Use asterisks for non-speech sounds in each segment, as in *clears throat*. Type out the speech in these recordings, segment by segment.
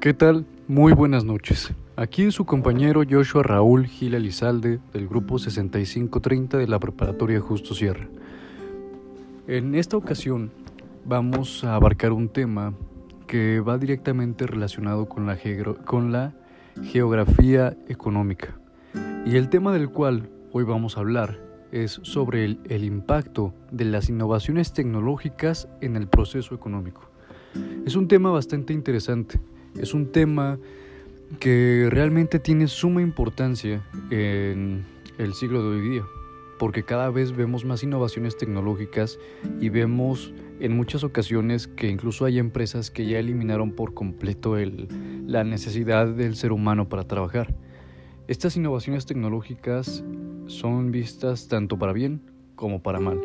¿Qué tal? Muy buenas noches. Aquí su compañero Joshua Raúl Gil Elizalde del grupo 6530 de la Preparatoria Justo Sierra. En esta ocasión vamos a abarcar un tema que va directamente relacionado con la, con la geografía económica. Y el tema del cual hoy vamos a hablar es sobre el, el impacto de las innovaciones tecnológicas en el proceso económico. Es un tema bastante interesante es un tema que realmente tiene suma importancia en el siglo de hoy día, porque cada vez vemos más innovaciones tecnológicas y vemos en muchas ocasiones que incluso hay empresas que ya eliminaron por completo la necesidad del ser humano para trabajar. Estas innovaciones tecnológicas son vistas tanto para bien como para mal.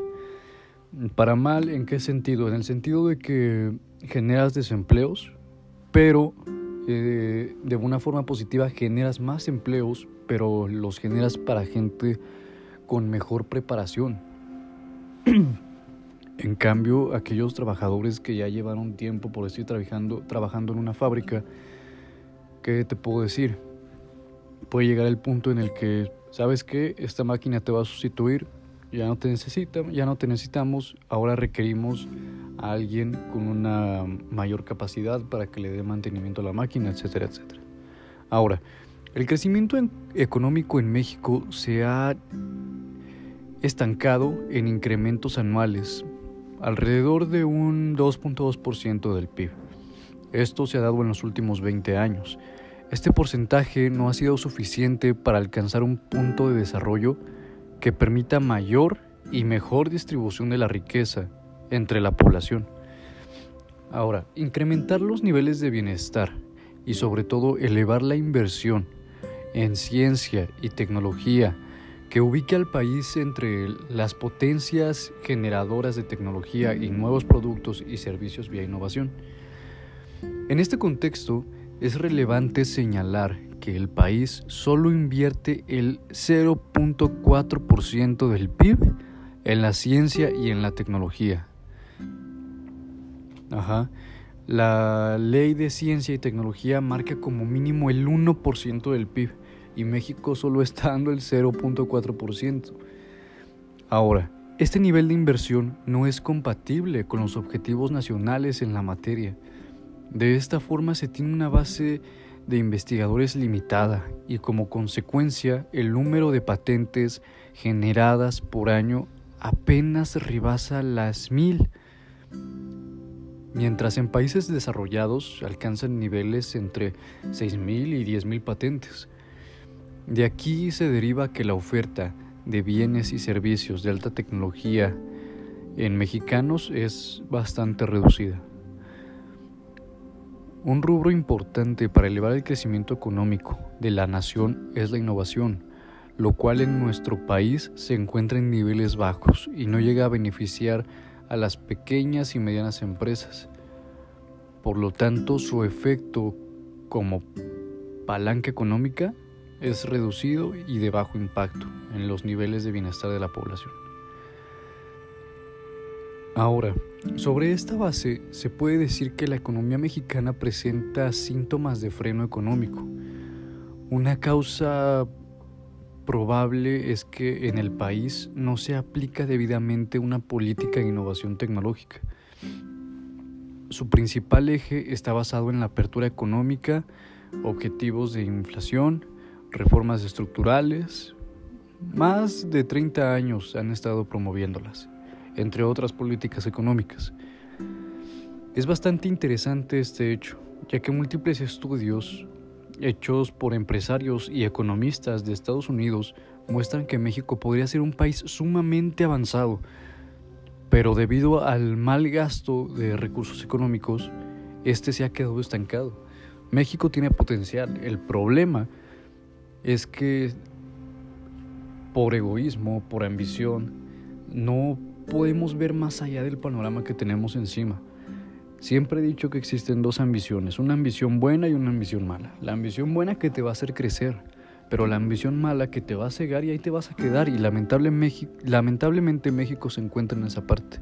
Para mal, ¿en qué sentido? En el sentido de que generas desempleos, pero eh, de una forma positiva generas más empleos, pero los generas para gente con mejor preparación. *clears throat* en cambio, aquellos trabajadores que ya llevaron tiempo por estar trabajando, trabajando en una fábrica, ¿qué te puedo decir? Puede llegar el punto en el que, ¿sabes qué? Esta máquina te va a sustituir, ya no te necesita, ya no te necesitamos, ahora requerimos a alguien con una mayor capacidad para que le dé mantenimiento a la máquina, etcétera, etcétera. Ahora, el crecimiento económico en México se ha estancado en incrementos anuales, alrededor de un 2.2% del PIB. Esto se ha dado en los últimos 20 años. Este porcentaje no ha sido suficiente para alcanzar un punto de desarrollo que permita mayor y mejor distribución de la riqueza entre la población. Ahora, incrementar los niveles de bienestar y sobre todo elevar la inversión en ciencia y tecnología que ubique al país entre las potencias generadoras de tecnología y nuevos productos y servicios vía innovación. En este contexto, es relevante señalar que el país solo invierte el 0.4% del PIB en la ciencia y en la tecnología. Ajá. La ley de ciencia y tecnología marca como mínimo el 1% del PIB y México solo está dando el 0.4%. Ahora, este nivel de inversión no es compatible con los objetivos nacionales en la materia. De esta forma se tiene una base de investigadores limitada y como consecuencia el número de patentes generadas por año apenas rebasa las mil, mientras en países desarrollados alcanzan niveles entre 6.000 y 10.000 patentes. De aquí se deriva que la oferta de bienes y servicios de alta tecnología en mexicanos es bastante reducida. Un rubro importante para elevar el crecimiento económico de la nación es la innovación, lo cual en nuestro país se encuentra en niveles bajos y no llega a beneficiar a las pequeñas y medianas empresas. Por lo tanto, su efecto como palanca económica es reducido y de bajo impacto en los niveles de bienestar de la población. Ahora, sobre esta base se puede decir que la economía mexicana presenta síntomas de freno económico. Una causa probable es que en el país no se aplica debidamente una política de innovación tecnológica. Su principal eje está basado en la apertura económica, objetivos de inflación, reformas estructurales. Más de 30 años han estado promoviéndolas entre otras políticas económicas. Es bastante interesante este hecho, ya que múltiples estudios hechos por empresarios y economistas de Estados Unidos muestran que México podría ser un país sumamente avanzado, pero debido al mal gasto de recursos económicos, este se ha quedado estancado. México tiene potencial, el problema es que por egoísmo, por ambición, no podemos ver más allá del panorama que tenemos encima. Siempre he dicho que existen dos ambiciones, una ambición buena y una ambición mala. La ambición buena que te va a hacer crecer, pero la ambición mala que te va a cegar y ahí te vas a quedar y lamentablemente México se encuentra en esa parte.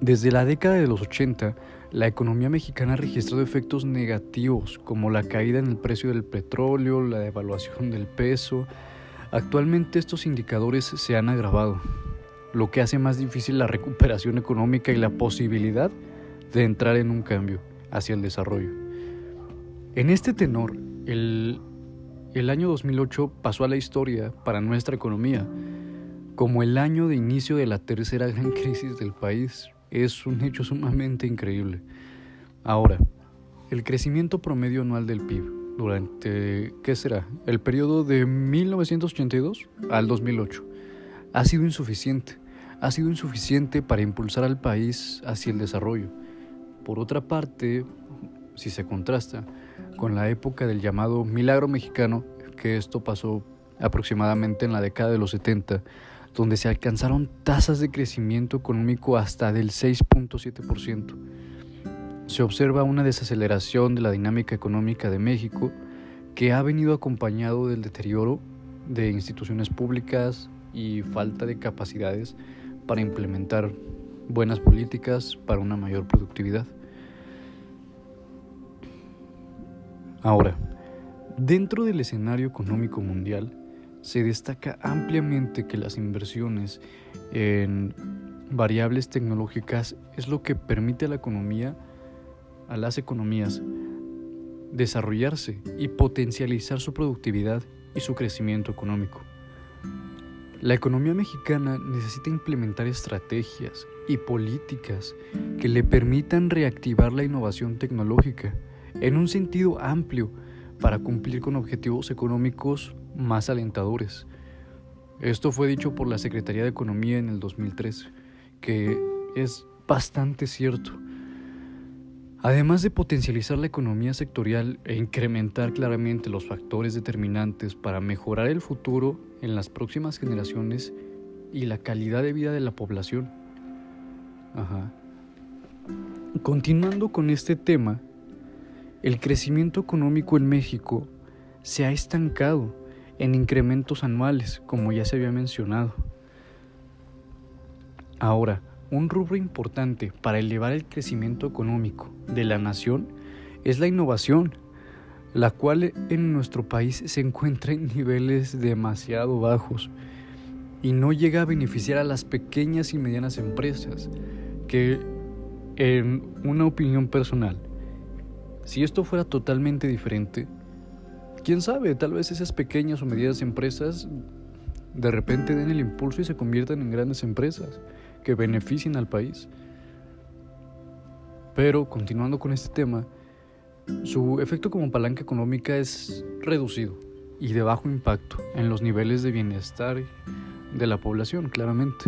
Desde la década de los 80, la economía mexicana ha registrado efectos negativos como la caída en el precio del petróleo, la devaluación del peso. Actualmente estos indicadores se han agravado, lo que hace más difícil la recuperación económica y la posibilidad de entrar en un cambio hacia el desarrollo. En este tenor, el, el año 2008 pasó a la historia para nuestra economía como el año de inicio de la tercera gran *laughs* crisis del país. Es un hecho sumamente increíble. Ahora, el crecimiento promedio anual del PIB durante, ¿qué será? El periodo de 1982 al 2008 ha sido insuficiente. Ha sido insuficiente para impulsar al país hacia el desarrollo. Por otra parte, si se contrasta con la época del llamado milagro mexicano, que esto pasó aproximadamente en la década de los 70, donde se alcanzaron tasas de crecimiento económico hasta del 6.7%. Se observa una desaceleración de la dinámica económica de México que ha venido acompañado del deterioro de instituciones públicas y falta de capacidades para implementar buenas políticas para una mayor productividad. Ahora, dentro del escenario económico mundial, se destaca ampliamente que las inversiones en variables tecnológicas es lo que permite a la economía, a las economías, desarrollarse y potencializar su productividad y su crecimiento económico. La economía mexicana necesita implementar estrategias y políticas que le permitan reactivar la innovación tecnológica en un sentido amplio para cumplir con objetivos económicos más alentadores. Esto fue dicho por la Secretaría de Economía en el 2003, que es bastante cierto. Además de potencializar la economía sectorial e incrementar claramente los factores determinantes para mejorar el futuro en las próximas generaciones y la calidad de vida de la población. Continuando con este tema, el crecimiento económico en México se ha estancado en incrementos anuales, como ya se había mencionado. Ahora, un rubro importante para elevar el crecimiento económico de la nación es la innovación, la cual en nuestro país se encuentra en niveles demasiado bajos y no llega a beneficiar a las pequeñas y medianas empresas, que en una opinión personal si esto fuera totalmente diferente, quién sabe, tal vez esas pequeñas o medianas empresas de repente den el impulso y se conviertan en grandes empresas que beneficien al país. Pero continuando con este tema, su efecto como palanca económica es reducido y de bajo impacto en los niveles de bienestar de la población, claramente.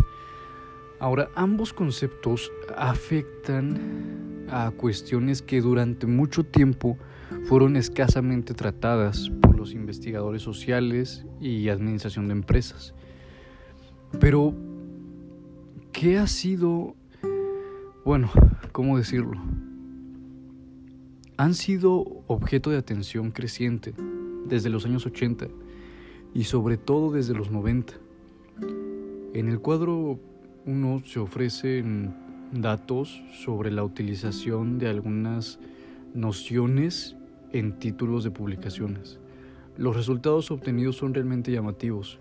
Ahora, ambos conceptos afectan a cuestiones que durante mucho tiempo fueron escasamente tratadas por los investigadores sociales y administración de empresas. Pero, ¿qué ha sido, bueno, cómo decirlo? Han sido objeto de atención creciente desde los años 80 y sobre todo desde los 90. En el cuadro 1 se ofrecen datos sobre la utilización de algunas nociones en títulos de publicaciones. Los resultados obtenidos son realmente llamativos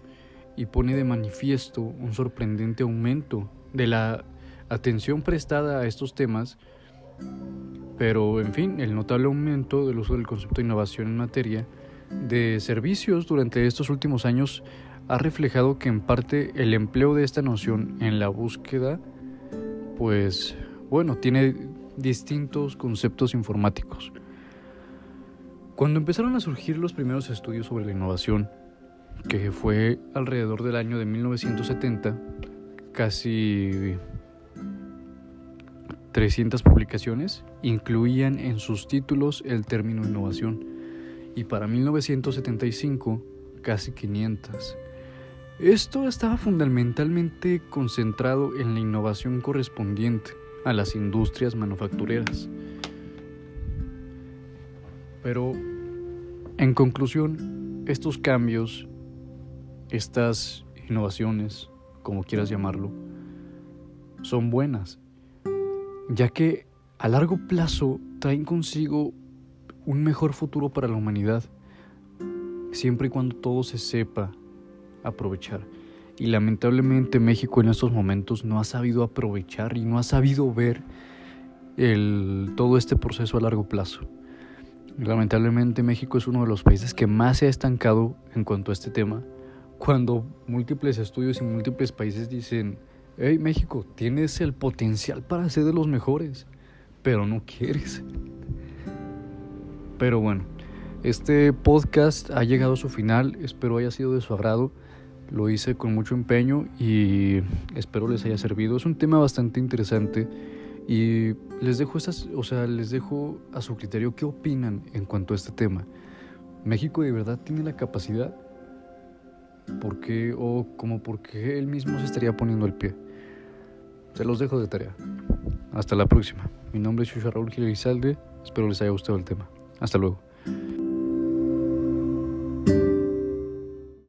y pone de manifiesto un sorprendente aumento de la atención prestada a estos temas, pero en fin, el notable aumento del uso del concepto de innovación en materia de servicios durante estos últimos años ha reflejado que en parte el empleo de esta noción en la búsqueda pues bueno, tiene distintos conceptos informáticos. Cuando empezaron a surgir los primeros estudios sobre la innovación, que fue alrededor del año de 1970, casi 300 publicaciones incluían en sus títulos el término innovación y para 1975 casi 500. Esto estaba fundamentalmente concentrado en la innovación correspondiente a las industrias manufactureras. Pero, en conclusión, estos cambios, estas innovaciones, como quieras llamarlo, son buenas, ya que a largo plazo traen consigo un mejor futuro para la humanidad, siempre y cuando todo se sepa aprovechar. Y lamentablemente México en estos momentos no ha sabido aprovechar y no ha sabido ver el, todo este proceso a largo plazo. Lamentablemente México es uno de los países que más se ha estancado en cuanto a este tema, cuando múltiples estudios y múltiples países dicen, hey México, tienes el potencial para ser de los mejores, pero no quieres. Pero bueno, este podcast ha llegado a su final, espero haya sido de su agrado. Lo hice con mucho empeño y espero les haya servido. Es un tema bastante interesante y les dejo estas, o sea, les dejo a su criterio qué opinan en cuanto a este tema. México de verdad tiene la capacidad ¿Por qué o como por qué él mismo se estaría poniendo el pie? Se los dejo de tarea. Hasta la próxima. Mi nombre es Shusha Raúl Gil Espero les haya gustado el tema. Hasta luego.